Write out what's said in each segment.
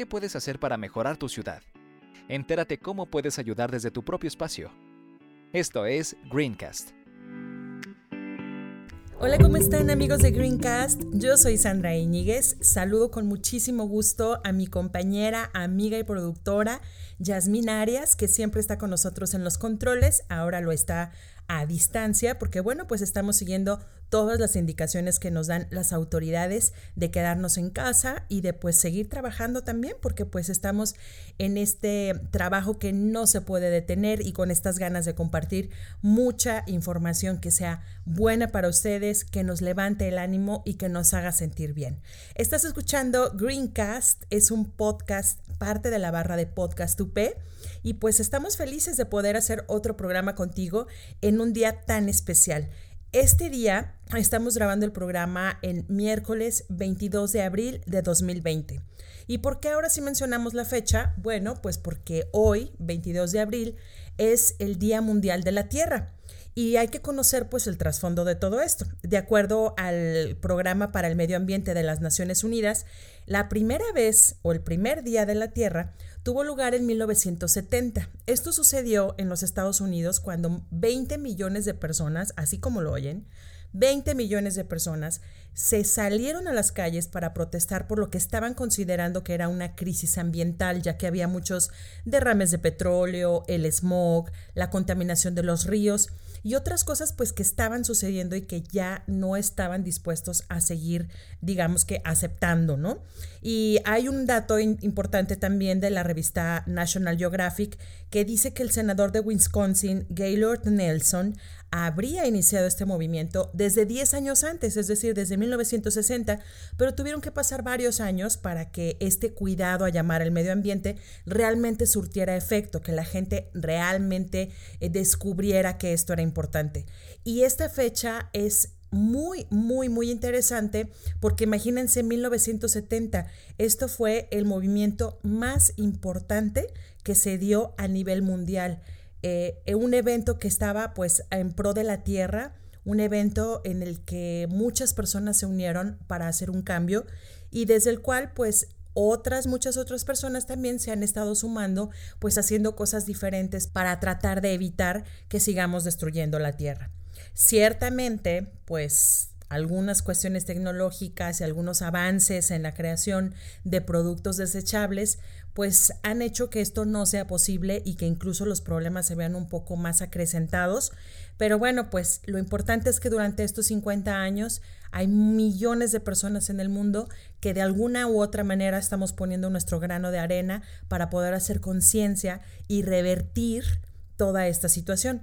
¿Qué puedes hacer para mejorar tu ciudad? Entérate cómo puedes ayudar desde tu propio espacio. Esto es Greencast. Hola, ¿cómo están amigos de Greencast? Yo soy Sandra Iñiguez. Saludo con muchísimo gusto a mi compañera, amiga y productora Yasmín Arias, que siempre está con nosotros en los controles. Ahora lo está a distancia, porque bueno, pues estamos siguiendo todas las indicaciones que nos dan las autoridades de quedarnos en casa y de pues seguir trabajando también, porque pues estamos en este trabajo que no se puede detener y con estas ganas de compartir mucha información que sea buena para ustedes, que nos levante el ánimo y que nos haga sentir bien. Estás escuchando Greencast, es un podcast, parte de la barra de Podcast UP y pues estamos felices de poder hacer otro programa contigo en un día tan especial. Este día estamos grabando el programa en miércoles 22 de abril de 2020. ¿Y por qué ahora sí mencionamos la fecha? Bueno, pues porque hoy, 22 de abril, es el Día Mundial de la Tierra. Y hay que conocer pues el trasfondo de todo esto. De acuerdo al Programa para el Medio Ambiente de las Naciones Unidas, la primera vez o el primer Día de la Tierra tuvo lugar en 1970. Esto sucedió en los Estados Unidos cuando 20 millones de personas, así como lo oyen, 20 millones de personas se salieron a las calles para protestar por lo que estaban considerando que era una crisis ambiental, ya que había muchos derrames de petróleo, el smog, la contaminación de los ríos y otras cosas pues que estaban sucediendo y que ya no estaban dispuestos a seguir, digamos que aceptando, ¿no? Y hay un dato importante también de la revista National Geographic que dice que el senador de Wisconsin, Gaylord Nelson, habría iniciado este movimiento desde 10 años antes, es decir, desde 1960, pero tuvieron que pasar varios años para que este cuidado a llamar al medio ambiente realmente surtiera efecto, que la gente realmente eh, descubriera que esto era importante. Y esta fecha es muy, muy, muy interesante porque imagínense 1970, esto fue el movimiento más importante que se dio a nivel mundial. Eh, un evento que estaba pues en pro de la tierra, un evento en el que muchas personas se unieron para hacer un cambio y desde el cual pues otras, muchas otras personas también se han estado sumando, pues haciendo cosas diferentes para tratar de evitar que sigamos destruyendo la tierra. Ciertamente, pues algunas cuestiones tecnológicas y algunos avances en la creación de productos desechables, pues han hecho que esto no sea posible y que incluso los problemas se vean un poco más acrecentados. Pero bueno, pues lo importante es que durante estos 50 años hay millones de personas en el mundo que de alguna u otra manera estamos poniendo nuestro grano de arena para poder hacer conciencia y revertir toda esta situación.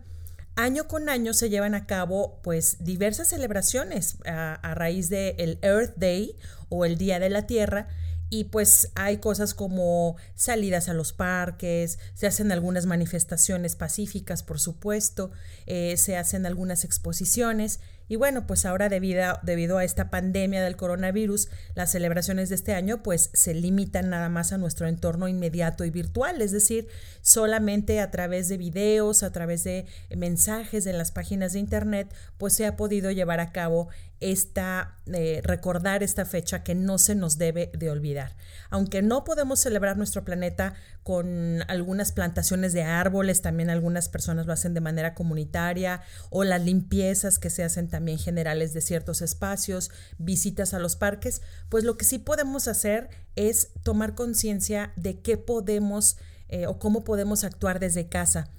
Año con año se llevan a cabo pues diversas celebraciones a, raíz del el Earth Day o el Día de la Tierra y pues hay cosas como salidas a los parques, se hacen algunas manifestaciones pacíficas, por supuesto, eh, se hacen algunas exposiciones y bueno, pues ahora debido, debido a esta pandemia del coronavirus, las celebraciones de este año pues se limitan nada más a nuestro entorno inmediato y virtual, es decir, solamente a través de videos, a través de mensajes en las páginas de internet, pues se ha podido llevar a cabo esta, eh, recordar esta fecha que no se nos debe de olvidar. Aunque no podemos celebrar nuestro planeta con algunas plantaciones de árboles, también algunas personas lo hacen de manera comunitaria, o las limpiezas que se hacen también generales de ciertos espacios, visitas a los parques, pues lo que sí podemos hacer es tomar conciencia de qué podemos eh, o cómo podemos actuar desde casa.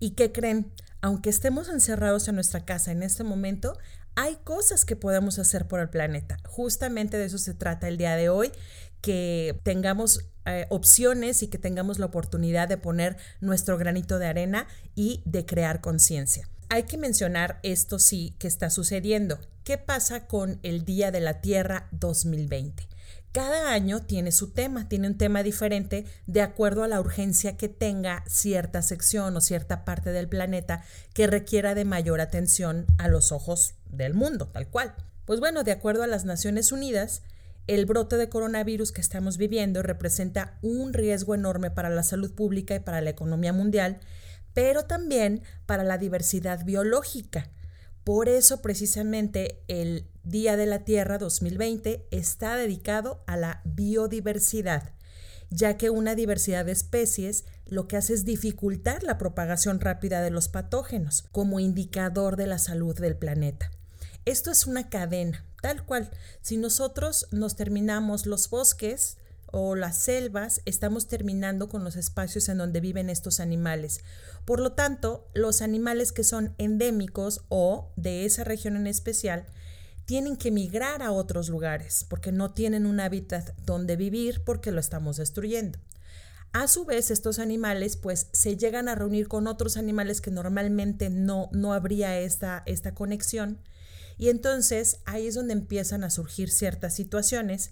¿Y qué creen? Aunque estemos encerrados en nuestra casa en este momento, hay cosas que podemos hacer por el planeta. Justamente de eso se trata el día de hoy, que tengamos eh, opciones y que tengamos la oportunidad de poner nuestro granito de arena y de crear conciencia. Hay que mencionar esto sí que está sucediendo. ¿Qué pasa con el Día de la Tierra 2020? cada año tiene su tema, tiene un tema diferente de acuerdo a la urgencia que tenga cierta sección o cierta parte del planeta que requiera de mayor atención a los ojos del mundo, tal cual. Pues bueno, de acuerdo a las Naciones Unidas, el brote de coronavirus que estamos viviendo representa un riesgo enorme para la salud pública y para la economía mundial, pero también para la diversidad biológica. Por eso precisamente el Día de la Tierra 2020 está dedicado a la biodiversidad, ya que una diversidad de especies lo que hace es dificultar la propagación rápida de los patógenos como indicador de la salud del planeta. Esto es una cadena, tal cual. Si nosotros nos terminamos los bosques, o las selvas, estamos terminando con los espacios en donde viven estos animales. Por lo tanto, los animales que son endémicos o de esa región en especial tienen que migrar a otros lugares porque no tienen un hábitat donde vivir porque lo estamos destruyendo. A su vez, estos animales pues se llegan a reunir con otros animales que normalmente no, no habría esta, esta conexión y entonces ahí es donde empiezan a surgir ciertas situaciones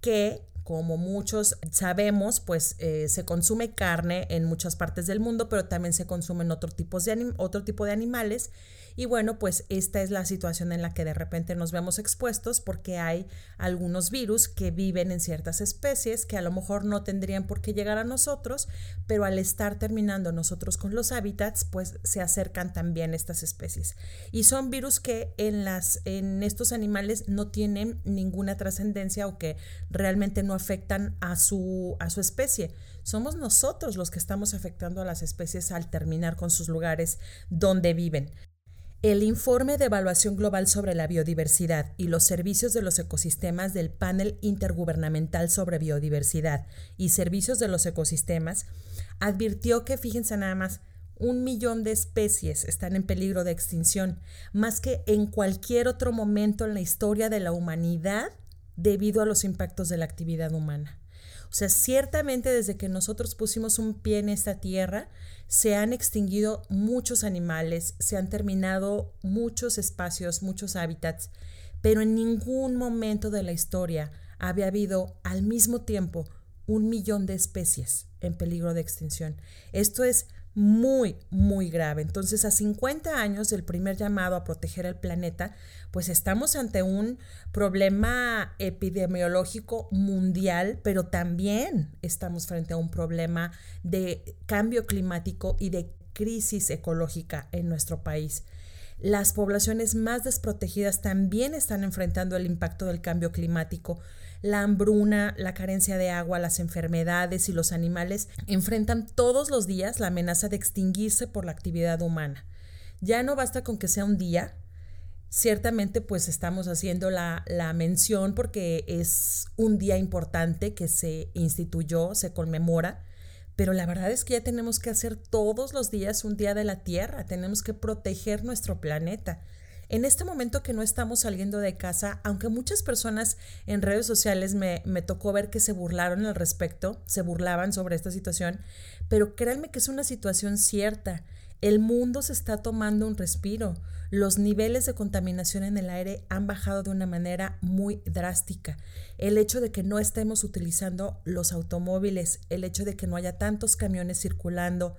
que como muchos sabemos, pues eh, se consume carne en muchas partes del mundo, pero también se consumen otro, tipos de otro tipo de animales y bueno, pues esta es la situación en la que de repente nos vemos expuestos porque hay algunos virus que viven en ciertas especies que a lo mejor no tendrían por qué llegar a nosotros, pero al estar terminando nosotros con los hábitats, pues se acercan también estas especies. Y son virus que en, las, en estos animales no tienen ninguna trascendencia o que realmente no afectan a su, a su especie. Somos nosotros los que estamos afectando a las especies al terminar con sus lugares donde viven. El informe de evaluación global sobre la biodiversidad y los servicios de los ecosistemas del Panel Intergubernamental sobre Biodiversidad y Servicios de los Ecosistemas advirtió que, fíjense nada más, un millón de especies están en peligro de extinción, más que en cualquier otro momento en la historia de la humanidad debido a los impactos de la actividad humana. O sea, ciertamente desde que nosotros pusimos un pie en esta tierra, se han extinguido muchos animales, se han terminado muchos espacios, muchos hábitats, pero en ningún momento de la historia había habido al mismo tiempo un millón de especies en peligro de extinción. Esto es muy, muy grave. Entonces, a 50 años del primer llamado a proteger el planeta, pues estamos ante un problema epidemiológico mundial, pero también estamos frente a un problema de cambio climático y de crisis ecológica en nuestro país. Las poblaciones más desprotegidas también están enfrentando el impacto del cambio climático. La hambruna, la carencia de agua, las enfermedades y los animales enfrentan todos los días la amenaza de extinguirse por la actividad humana. Ya no basta con que sea un día, ciertamente pues estamos haciendo la, la, mención porque es un día importante que se instituyó, se conmemora, pero la verdad es que ya tenemos que hacer todos los días un día de la Tierra, tenemos que proteger nuestro planeta. En este momento que no estamos saliendo de casa, aunque muchas personas en redes sociales me, me, tocó ver que se burlaron al respecto, se burlaban sobre esta situación, pero créanme que es una situación cierta. El mundo se está tomando un respiro. Los niveles de contaminación en el aire han bajado de una manera muy drástica. El hecho de que no estemos utilizando los automóviles, el hecho de que no haya tantos camiones circulando,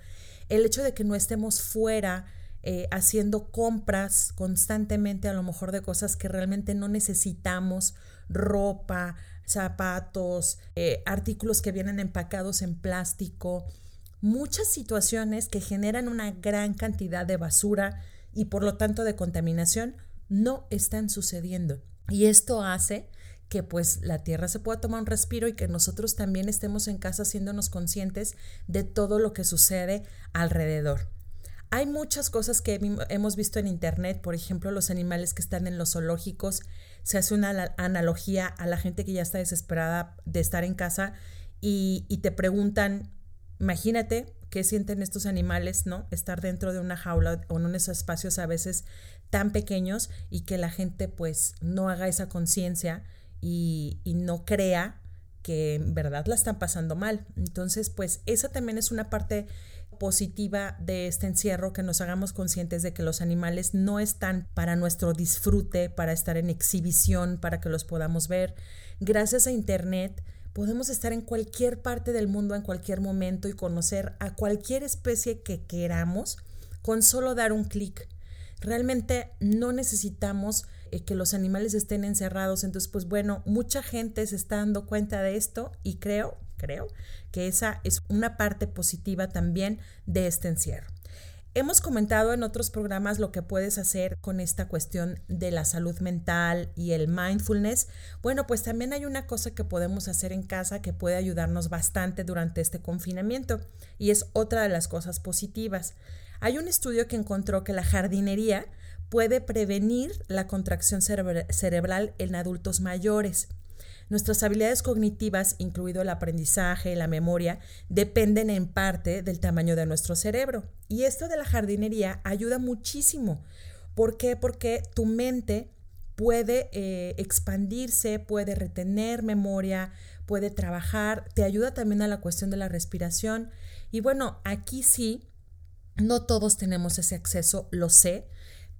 el hecho de que no estemos fuera eh, haciendo compras constantemente a lo mejor de cosas que realmente no necesitamos, ropa, zapatos, eh, artículos que vienen empacados en plástico, muchas situaciones que generan una gran cantidad de basura y por lo tanto de contaminación no están sucediendo. Y esto hace que pues la tierra se pueda tomar un respiro y que nosotros también estemos en casa haciéndonos conscientes de todo lo que sucede alrededor. Hay muchas cosas que hemos visto en Internet, por ejemplo, los animales que están en los zoológicos. Se hace una analogía a la gente que ya está desesperada de estar en casa y, te preguntan, imagínate qué sienten estos animales, ¿no? Estar dentro de una jaula o en unos espacios a veces tan pequeños y que la gente pues no haga esa conciencia y, y no crea que en verdad la están pasando mal. Entonces, pues esa también es una parte positiva de este encierro, que nos hagamos conscientes de que los animales no están para nuestro disfrute, para estar en exhibición, para que los podamos ver. Gracias a Internet podemos estar en cualquier parte del mundo en cualquier momento y conocer a cualquier especie que queramos con solo dar un clic. Realmente no necesitamos eh, que los animales estén encerrados. Entonces, pues bueno, mucha gente se está dando cuenta de esto y creo, creo que esa es una parte positiva también de este encierro. Hemos comentado en otros programas lo que puedes hacer con esta cuestión de la salud mental y el mindfulness. Bueno, pues también hay una cosa que podemos hacer en casa que puede ayudarnos bastante durante este confinamiento y es otra de las cosas positivas. Hay un estudio que encontró que la jardinería puede prevenir la contracción cerebral en adultos mayores. Nuestras habilidades cognitivas, incluido el aprendizaje la memoria, dependen en parte del tamaño de nuestro cerebro. Y esto de la jardinería ayuda muchísimo. ¿Por qué? Porque tu mente puede eh, expandirse, puede retener memoria, puede trabajar, te ayuda también a la cuestión de la respiración. Y bueno, aquí sí, no todos tenemos ese acceso, lo sé,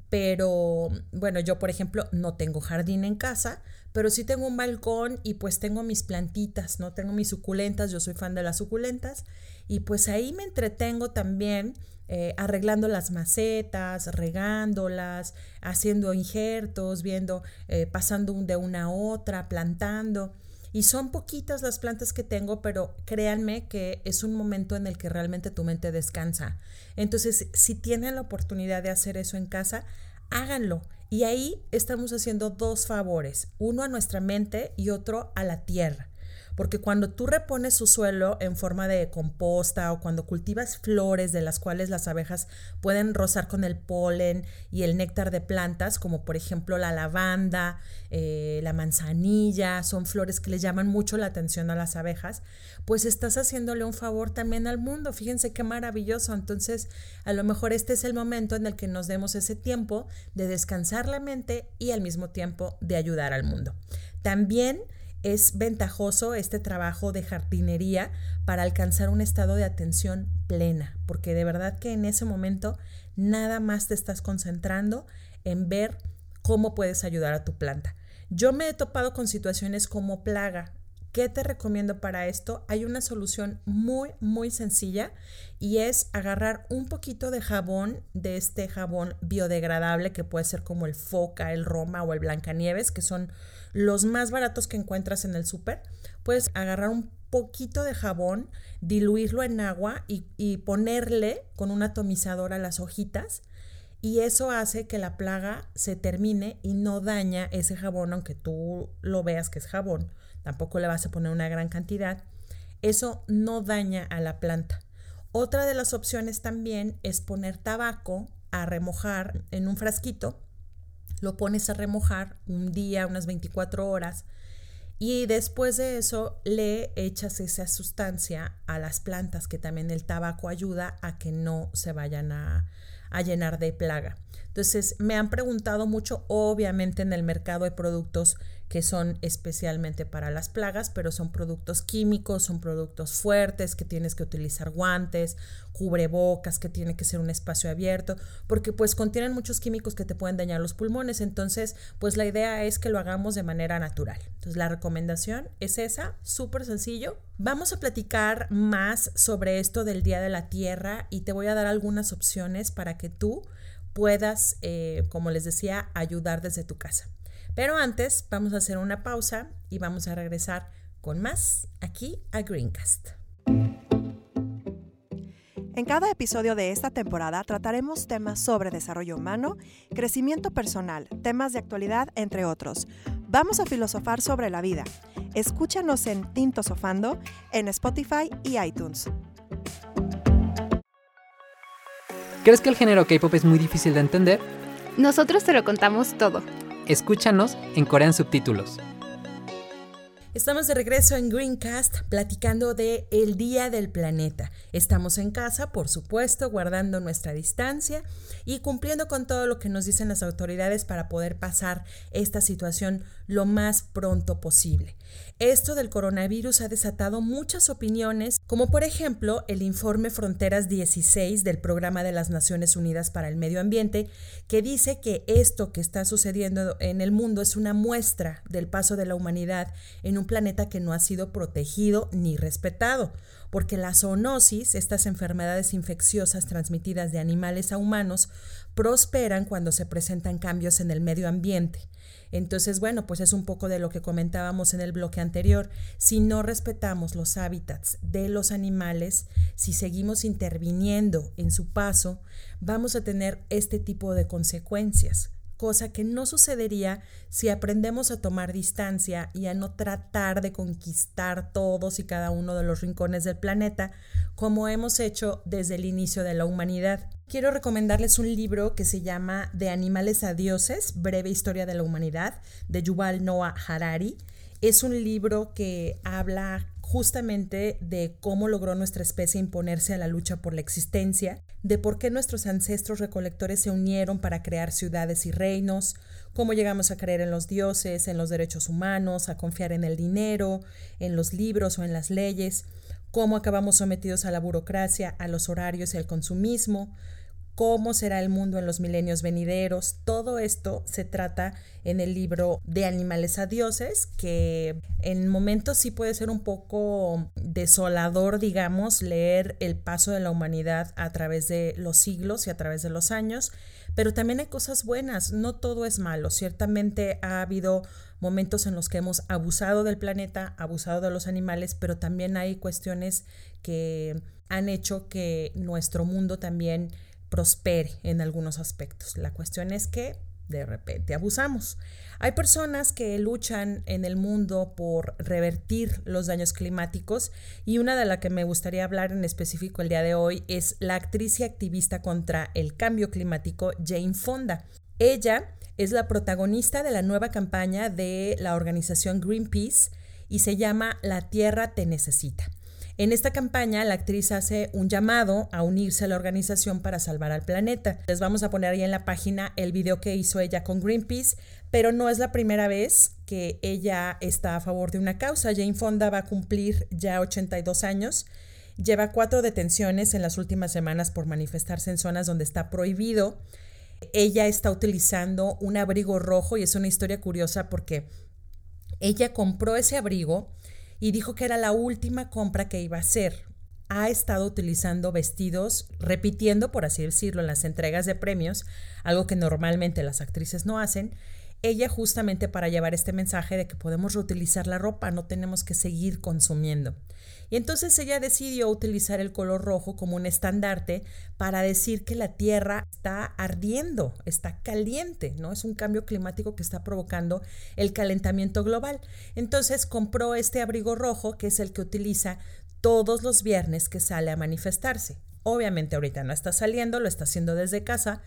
pero bueno, yo por ejemplo no tengo jardín en casa, pero sí tengo un balcón y pues tengo mis plantitas, ¿no? Tengo mis suculentas, yo soy fan de las suculentas y pues ahí me entretengo también eh, arreglando las macetas, regándolas, haciendo injertos, viendo, eh, pasando de una a otra, plantando. Y son poquitas las plantas que tengo, pero créanme que es un momento en el que realmente tu mente descansa. Entonces, si tienen la oportunidad de hacer eso en casa, háganlo. Y ahí estamos haciendo dos favores, uno a nuestra mente y otro a la tierra. Porque cuando tú repones su suelo en forma de composta o cuando cultivas flores de las cuales las abejas pueden rozar con el polen y el néctar de plantas, como por ejemplo la lavanda, eh, la manzanilla, son flores que le llaman mucho la atención a las abejas, pues estás haciéndole un favor también al mundo. Fíjense qué maravilloso. Entonces, a lo mejor este es el momento en el que nos demos ese tiempo de descansar la mente y al mismo tiempo de ayudar al mundo. También es ventajoso este trabajo de jardinería para alcanzar un estado de atención plena, porque de verdad que en ese momento nada más te estás concentrando en ver cómo puedes ayudar a tu planta. Yo me he topado con situaciones como plaga. ¿Qué te recomiendo para esto? Hay una solución muy, muy sencilla y es agarrar un poquito de jabón, de este jabón biodegradable que puede ser como el Foca, el Roma o el Blancanieves, que son los más baratos que encuentras en el súper, puedes agarrar un poquito de jabón, diluirlo en agua y, ponerle con un atomizador a las hojitas y eso hace que la plaga se termine y no daña ese jabón, aunque tú lo veas que es jabón, tampoco le vas a poner una gran cantidad, eso no daña a la planta. Otra de las opciones también es poner tabaco a remojar en un frasquito lo pones a remojar un día, unas 24 horas, y después de eso le echas esa sustancia a las plantas, que también el tabaco ayuda a que no se vayan a, a llenar de plaga. Entonces, me han preguntado mucho, obviamente en el mercado hay productos que son especialmente para las plagas, pero son productos químicos, son productos fuertes, que tienes que utilizar guantes, cubrebocas, que tiene que ser un espacio abierto, porque pues contienen muchos químicos que te pueden dañar los pulmones, entonces pues la idea es que lo hagamos de manera natural. Entonces la recomendación es esa, súper sencillo. Vamos a platicar más sobre esto del Día de la Tierra y te voy a dar algunas opciones para que tú puedas, eh, como les decía, ayudar desde tu casa. Pero antes vamos a hacer una pausa y vamos a regresar con más aquí a Greencast. En cada episodio de esta temporada trataremos temas sobre desarrollo humano, crecimiento personal, temas de actualidad, entre otros. Vamos a filosofar sobre la vida. Escúchanos en Tinto Sofando, en Spotify y iTunes. ¿Crees que el género K-pop es muy difícil de entender? Nosotros te lo contamos todo. Escúchanos en Corean Subtítulos. Estamos de regreso en Greencast platicando de el Día del Planeta. Estamos en casa, por supuesto, guardando nuestra distancia y cumpliendo con todo lo que nos dicen las autoridades para poder pasar esta situación lo más pronto posible. Esto del coronavirus ha desatado muchas opiniones, como por ejemplo el informe Fronteras 16 del Programa de las Naciones Unidas para el Medio Ambiente, que dice que esto que está sucediendo en el mundo es una muestra del paso de la humanidad en un planeta que no ha sido protegido ni respetado, porque la zoonosis, estas enfermedades infecciosas transmitidas de animales a humanos, prosperan cuando se presentan cambios en el medio ambiente. Entonces, bueno, pues es un poco de lo que comentábamos en el bloque Si no respetamos los hábitats de los animales, si seguimos interviniendo en su paso, vamos a tener este tipo de consecuencias cosa que no sucedería si aprendemos a tomar distancia y a no tratar de conquistar todos y cada uno de los rincones del planeta como hemos hecho desde el inicio de la humanidad. Quiero recomendarles un libro que se llama De animales a dioses, breve historia de la humanidad, de Yuval Noah Harari. Es un libro que habla justamente de cómo logró nuestra especie imponerse a la lucha por la existencia, de por qué nuestros ancestros recolectores se unieron para crear ciudades y reinos, cómo llegamos a creer en los dioses, en los derechos humanos, a confiar en el dinero, en los libros o en las leyes, cómo acabamos sometidos a la burocracia, a los horarios y al consumismo, cómo será el mundo en los milenios venideros. Todo esto se trata en el libro de Animales a Dioses, que en momentos sí puede ser un poco desolador, digamos, leer el paso de la humanidad a través de los siglos y a través de los años, pero también hay cosas buenas, no todo es malo. Ciertamente ha habido momentos en los que hemos abusado del planeta, abusado de los animales, pero también hay cuestiones que han hecho que nuestro mundo también prospere en algunos aspectos. La cuestión es que de repente abusamos. Hay personas que luchan en el mundo por revertir los daños climáticos y una de las que me gustaría hablar en específico el día de hoy es la actriz y activista contra el cambio climático Jane Fonda. Ella es la protagonista de la nueva campaña de la organización Greenpeace y se llama La Tierra te necesita. En esta campaña, la actriz hace un llamado a unirse a la organización para salvar al planeta. Les vamos a poner ahí en la página el video que hizo ella con Greenpeace, pero no es la primera vez que ella está a favor de una causa. Jane Fonda va a cumplir ya 82 años. Lleva cuatro detenciones en las últimas semanas por manifestarse en zonas donde está prohibido. Ella está utilizando un abrigo rojo y es una historia curiosa porque ella compró ese abrigo y dijo que era la última compra que iba a hacer. Ha estado utilizando vestidos, repitiendo, por así decirlo, en las entregas de premios, algo que normalmente las actrices no hacen, ella justamente para llevar este mensaje de que podemos reutilizar la ropa, no tenemos que seguir consumiendo. Y entonces ella decidió utilizar el color rojo como un estandarte para decir que la Tierra está ardiendo, está caliente, ¿no? Es un cambio climático que está provocando el calentamiento global. Entonces compró este abrigo rojo, que es el que utiliza todos los viernes que sale a manifestarse. Obviamente ahorita no está saliendo, lo está haciendo desde casa,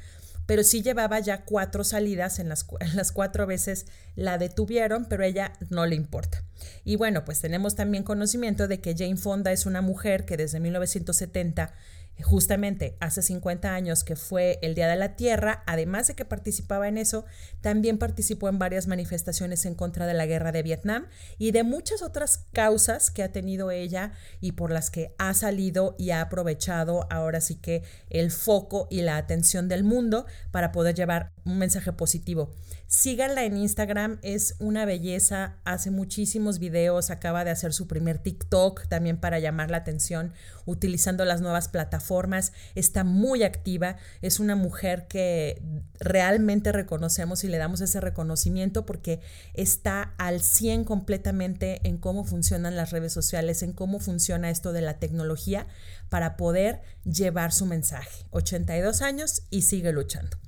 pero sí llevaba ya cuatro salidas, en las, en las cuatro veces la detuvieron, pero ella no le importa. Y bueno, pues tenemos también conocimiento de que Jane Fonda es una mujer que desde 1970 justamente hace 50 años que fue el Día de la Tierra, además de que participaba en eso, también participó en varias manifestaciones en contra de la guerra de Vietnam y de muchas otras causas que ha tenido ella y por las que ha salido y ha aprovechado ahora sí que el foco y la atención del mundo para poder llevar un mensaje positivo. Síganla en Instagram, es una belleza, hace muchísimos videos, acaba de hacer su primer TikTok también para llamar la atención utilizando las nuevas plataformas, está muy activa, es una mujer que realmente reconocemos y le damos ese reconocimiento porque está al 100 completamente en cómo funcionan las redes sociales, en cómo funciona esto de la tecnología para poder llevar su mensaje. 82 años y sigue luchando.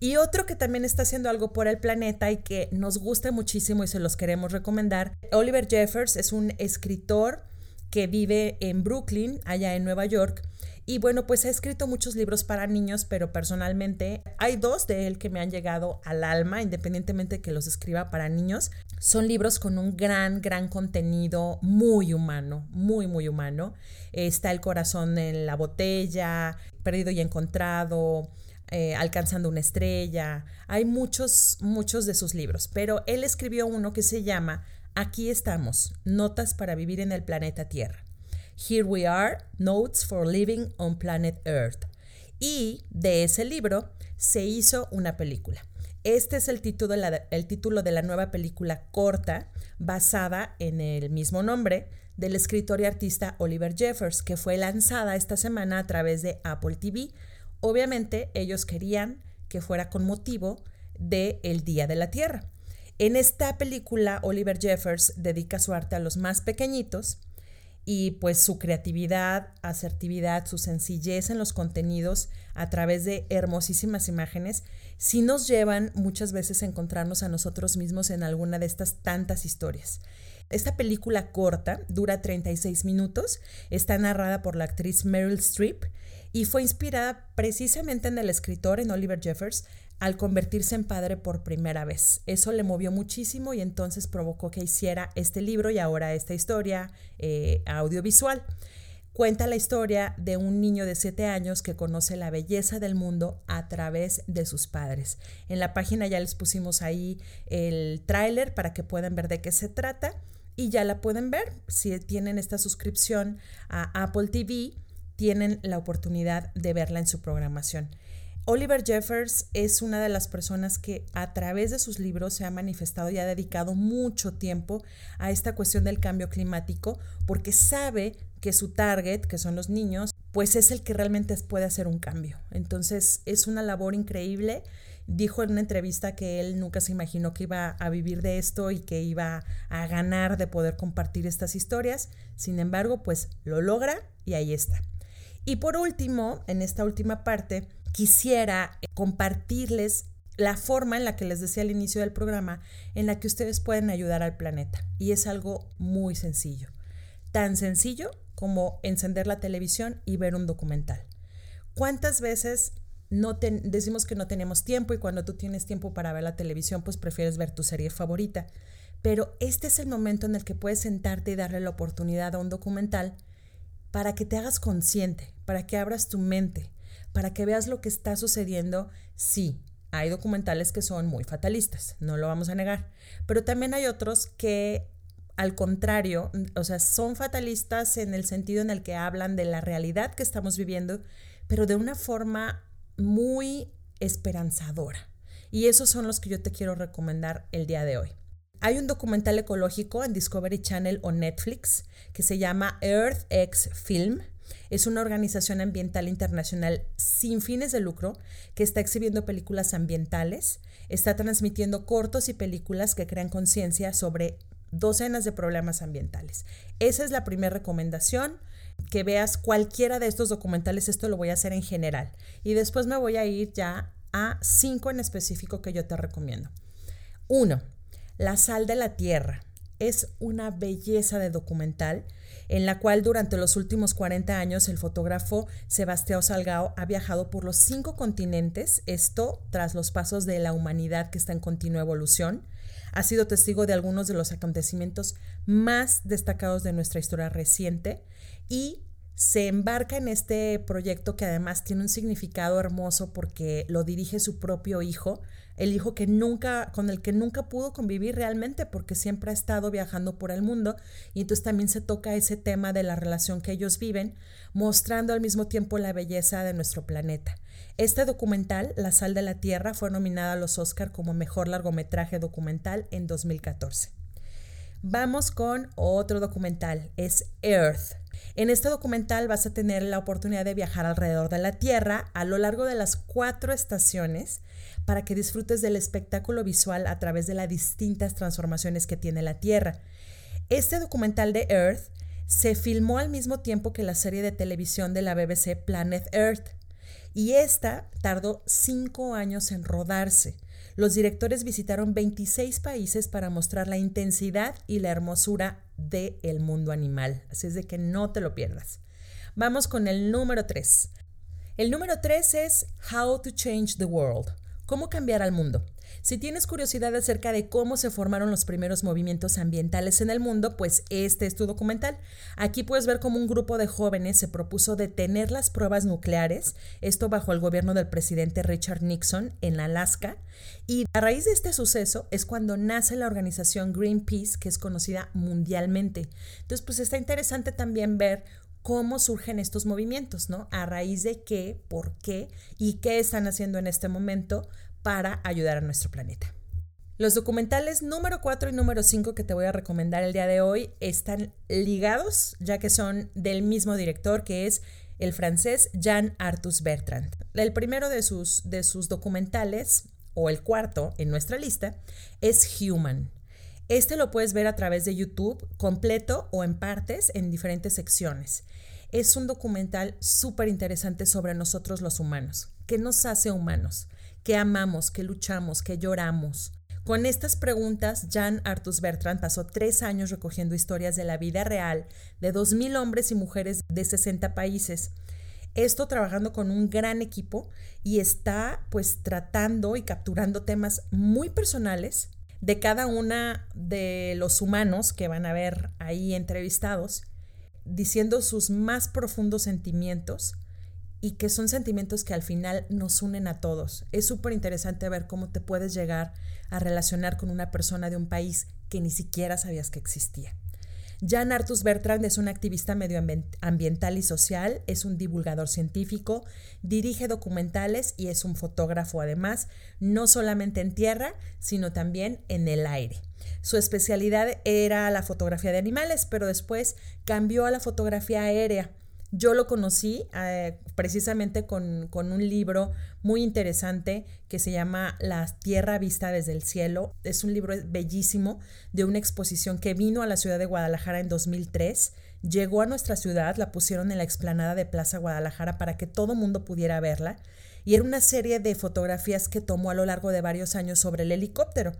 Y otro que también está haciendo algo por el planeta y que nos gusta muchísimo y se los queremos recomendar, Oliver Jeffers es un escritor que vive en Brooklyn, allá en Nueva York. Y bueno, pues ha escrito muchos libros para niños, pero personalmente hay dos de él que me han llegado al alma, independientemente de que los escriba para niños. Son libros con un gran, gran contenido muy humano, muy, muy humano. Está El corazón en la botella, Perdido y encontrado, eh, alcanzando una estrella. Hay muchos, muchos de sus libros, pero él escribió uno que se llama Aquí estamos, notas para vivir en el planeta Tierra. Here we are, Notes for Living on Planet Earth. Y de ese libro se hizo una película. Este es el título, el título de la nueva película corta basada en el mismo nombre del escritor y artista Oliver Jeffers, que fue lanzada esta semana a través de Apple TV. Obviamente ellos querían que fuera con motivo del el Día de la Tierra. En esta película, Oliver Jeffers dedica su arte a los más pequeñitos y pues su creatividad, asertividad, su sencillez en los contenidos a través de hermosísimas imágenes, sí nos llevan muchas veces a encontrarnos a nosotros mismos en alguna de estas tantas historias. Esta película corta dura 36 minutos, está narrada por la actriz Meryl Streep y fue inspirada precisamente en el escritor, en Oliver Jeffers, al convertirse en padre por primera vez. Eso le movió muchísimo y entonces provocó que hiciera este libro y ahora esta historia eh, audiovisual. Cuenta la historia de un niño de 7 años que conoce la belleza del mundo a través de sus padres. En la página ya les pusimos ahí el tráiler para que puedan ver de qué se trata y ya la pueden ver. Si tienen esta suscripción a Apple TV, tienen la oportunidad de verla en su programación. Oliver Jeffers es una de las personas que a través de sus libros se ha manifestado y ha dedicado mucho tiempo a esta cuestión del cambio climático porque sabe que su target, que son los niños, pues es el que realmente puede hacer un cambio. Entonces es una labor increíble dijo en una entrevista que él nunca se imaginó que iba a vivir de esto y que iba a ganar de poder compartir estas historias. Sin embargo, pues lo logra y ahí está. Y por último, en esta última parte, quisiera compartirles la forma en la que les decía al inicio del programa, en la que ustedes pueden ayudar al planeta. Y es algo muy sencillo. Tan sencillo como encender la televisión y ver un documental. ¿Cuántas veces no decimos que no tenemos tiempo y cuando tú tienes tiempo para ver la televisión, pues prefieres ver tu serie favorita. Pero este es el momento en el que puedes sentarte y darle la oportunidad a un documental para que te hagas consciente, para que abras tu mente, para que veas lo que está sucediendo. Sí, hay documentales que son muy fatalistas, no lo vamos a negar, pero también hay otros que al contrario, o sea, son fatalistas en el sentido en el que hablan de la realidad que estamos viviendo, pero de una forma muy esperanzadora. Y esos son los que yo te quiero recomendar el día de hoy. Hay un documental ecológico en Discovery Channel o Netflix que se llama Earth X Film. Es una organización ambiental internacional sin fines de lucro que está exhibiendo películas ambientales, está transmitiendo cortos y películas que crean conciencia sobre docenas de problemas ambientales. Esa es la primera recomendación que veas cualquiera de estos documentales, esto lo voy a hacer en general. Y después me voy a ir ya a cinco en específico que yo te recomiendo. Uno, La sal de la tierra. Es una belleza de documental en la cual durante los últimos 40 años el fotógrafo Sebastián Salgado ha viajado por los cinco continentes, esto tras los pasos de la humanidad que está en continua evolución. Ha sido testigo de algunos de los acontecimientos más destacados de nuestra historia reciente y se embarca en este proyecto que además tiene un significado hermoso porque lo dirige su propio hijo, el hijo que nunca con el que nunca pudo convivir realmente porque siempre ha estado viajando por el mundo y entonces también se toca ese tema de la relación que ellos viven, mostrando al mismo tiempo la belleza de nuestro planeta. Este documental, La sal de la tierra, fue nominada a los Oscar como mejor largometraje documental en 2014. Vamos con otro documental, es Earth en este documental vas a tener la oportunidad de viajar alrededor de la Tierra a lo largo de las cuatro estaciones para que disfrutes del espectáculo visual a través de las distintas transformaciones que tiene la Tierra. Este documental de Earth se filmó al mismo tiempo que la serie de televisión de la BBC Planet Earth y esta tardó cinco años en rodarse. Los directores visitaron 26 países para mostrar la intensidad y la hermosura del el mundo animal. Así es de que no te lo pierdas. Vamos con el número 3. El número 3 es How to Change the World. ¿Cómo cambiar al mundo? Si tienes curiosidad acerca de cómo se formaron los primeros movimientos ambientales en el mundo, pues este es tu documental. Aquí puedes ver cómo un grupo de jóvenes se propuso detener las pruebas nucleares, esto bajo el gobierno del presidente Richard Nixon en Alaska, y a raíz de este suceso es cuando nace la organización Greenpeace, que es conocida mundialmente. Entonces, pues está interesante también ver cómo surgen estos movimientos, ¿no? A raíz de qué, por qué y qué están haciendo en este momento para ayudar a nuestro planeta. Los documentales número 4 y número 5 que te voy a recomendar el día de hoy están ligados, ya que son del mismo director que es el francés Jean Arthus Bertrand. El primero de sus, de sus documentales, o el cuarto en nuestra lista, es Human. Este lo puedes ver a través de YouTube, completo o en partes, en diferentes secciones. Es un documental súper interesante sobre nosotros los humanos. ¿Qué nos hace humanos? ¿Qué amamos? ¿Qué luchamos? ¿Qué lloramos? Con estas preguntas, Jan Artus Bertrand pasó tres años recogiendo historias de la vida real de 2.000 hombres y mujeres de 60 países. Esto trabajando con un gran equipo y está pues tratando y capturando temas muy personales de cada una de los humanos que van a ver ahí entrevistados, diciendo sus más profundos sentimientos y que son sentimientos que al final nos unen a todos. Es súper interesante ver cómo te puedes llegar a relacionar con una persona de un país que ni siquiera sabías que existía. Jan Artus Bertrand es un activista medioambiental y social, es un divulgador científico, dirige documentales y es un fotógrafo además, no solamente en tierra, sino también en el aire. Su especialidad era la fotografía de animales, pero después cambió a la fotografía aérea. Yo lo conocí eh, precisamente con, con, un libro muy interesante que se llama La Tierra Vista desde el Cielo. Es un libro bellísimo de una exposición que vino a la ciudad de Guadalajara en 2003. Llegó a nuestra ciudad, la pusieron en la explanada de Plaza Guadalajara para que todo mundo pudiera verla. Y era una serie de fotografías que tomó a lo largo de varios años sobre el helicóptero.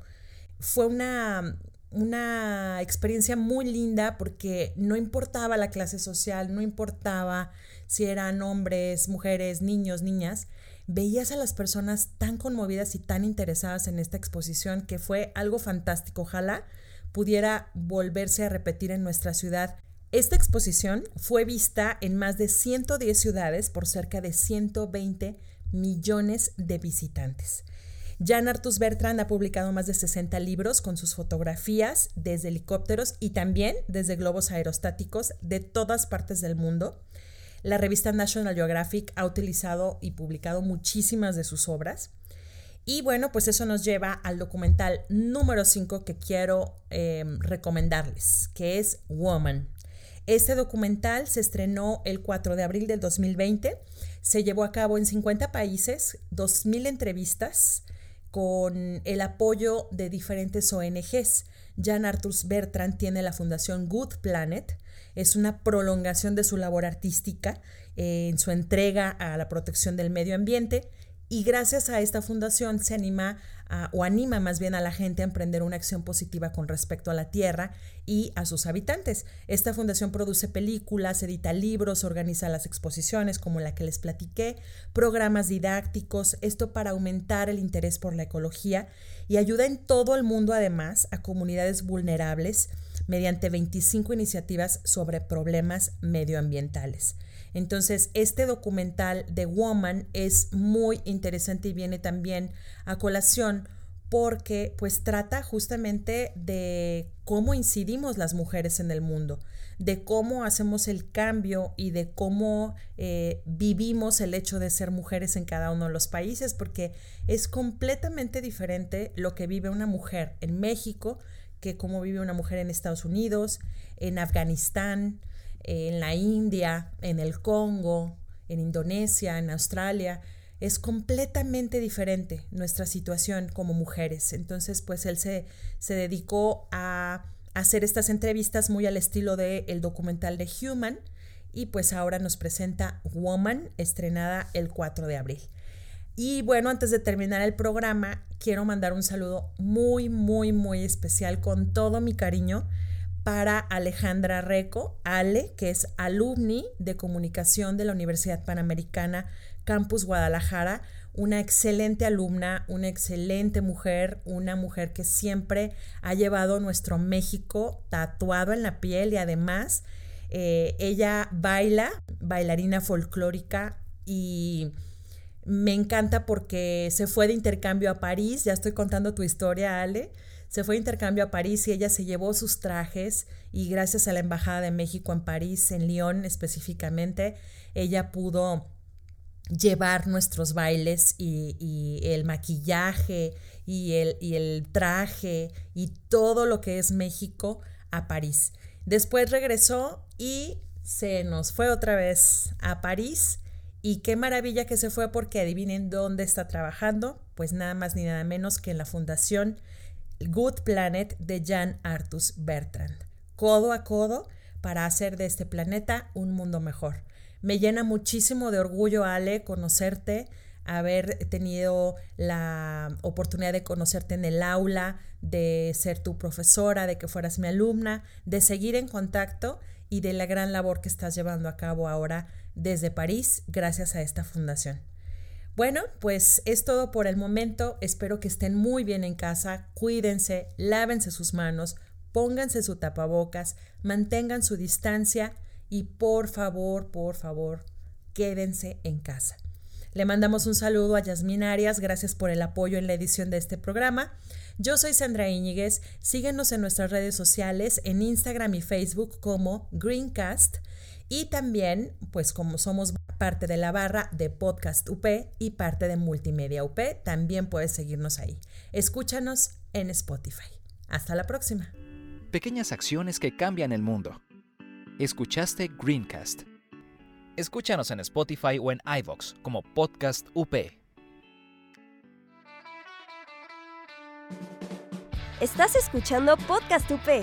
Fue una una experiencia muy linda porque no importaba la clase social, no importaba si eran hombres, mujeres, niños, niñas, veías a las personas tan conmovidas y tan interesadas en esta exposición que fue algo fantástico. Ojalá pudiera volverse a repetir en nuestra ciudad. Esta exposición fue vista en más de 110 ciudades por cerca de 120 millones de visitantes. Jan Artus Bertrand ha publicado más de 60 libros con sus fotografías desde helicópteros y también desde globos aerostáticos de todas partes del mundo. La revista National Geographic ha utilizado y publicado muchísimas de sus obras. Y bueno, pues eso nos lleva al documental número 5 que quiero em, recomendarles, que es Woman. Este documental se estrenó el 4 de abril del 2020, se llevó a cabo en 50 países, 2.000 entrevistas, con el apoyo de diferentes ONGs. Jan Arthur Bertrand tiene la fundación Good Planet, es una prolongación de su labor artística eh, en su entrega a la protección del medio ambiente y gracias a esta fundación se anima o anima más bien a la gente a emprender una acción positiva con respecto a la tierra y a sus habitantes. Esta fundación produce películas, edita libros, organiza las exposiciones como la que les platiqué, programas didácticos, esto para aumentar el interés por la ecología y ayuda en todo el mundo además a comunidades vulnerables mediante 25 iniciativas sobre problemas medioambientales. Entonces, este documental de Woman es muy interesante y viene también a colación porque pues trata justamente de cómo incidimos las mujeres en el mundo, de cómo hacemos el cambio y de cómo eh, vivimos el hecho de ser mujeres en cada uno de los países, porque es completamente diferente lo que vive una mujer en México que cómo vive una mujer en Estados Unidos, en Afganistán, en la India, en el Congo, en Indonesia, en Australia. Es completamente diferente nuestra situación como mujeres. Entonces, pues él se, se dedicó a hacer estas entrevistas muy al estilo del el documental de Human y pues ahora nos presenta Woman, estrenada el 4 de abril. Y bueno, antes de terminar el programa, quiero mandar un saludo muy, muy, muy especial con todo mi cariño para Alejandra Reco, Ale, que es alumni de comunicación de la Universidad Panamericana Campus Guadalajara, una excelente alumna, una excelente mujer, una mujer que siempre ha llevado nuestro México tatuado en la piel y además eh, ella baila, bailarina folclórica y me encanta porque se fue de intercambio a París, ya estoy contando tu historia, Ale, se fue de intercambio a París y ella se llevó sus trajes y gracias a la Embajada de México en París, en Lyon específicamente, ella pudo llevar nuestros bailes y, el maquillaje y el, y el traje y todo lo que es México a París. Después regresó y se nos fue otra vez a París. Y qué maravilla que se fue porque adivinen dónde está trabajando. Pues nada más ni nada menos que en la fundación Good Planet de Jan Artus Bertrand. Codo a codo para hacer de este planeta un mundo mejor. Me llena muchísimo de orgullo, Ale, conocerte, haber tenido la oportunidad de conocerte en el aula, de ser tu profesora, de que fueras mi alumna, de seguir en contacto y de la gran labor que estás llevando a cabo ahora desde París gracias a esta fundación. Bueno, pues es todo por el momento. Espero que estén muy bien en casa. Cuídense, lávense sus manos, pónganse su tapabocas, mantengan su distancia y por favor, por favor, quédense en casa. Le mandamos un saludo a Yasmin Arias, gracias por el apoyo en la edición de este programa. Yo soy Sandra Íñiguez, síguenos en nuestras redes sociales, en Instagram y Facebook como Greencast y también, pues como somos parte de la barra de Podcast UP y parte de Multimedia UP, también puedes seguirnos ahí. Escúchanos en Spotify. Hasta la próxima. Pequeñas acciones que cambian el mundo. Escuchaste Greencast. Escúchanos en Spotify o en iVoox como Podcast UP. Estás escuchando Podcast UP.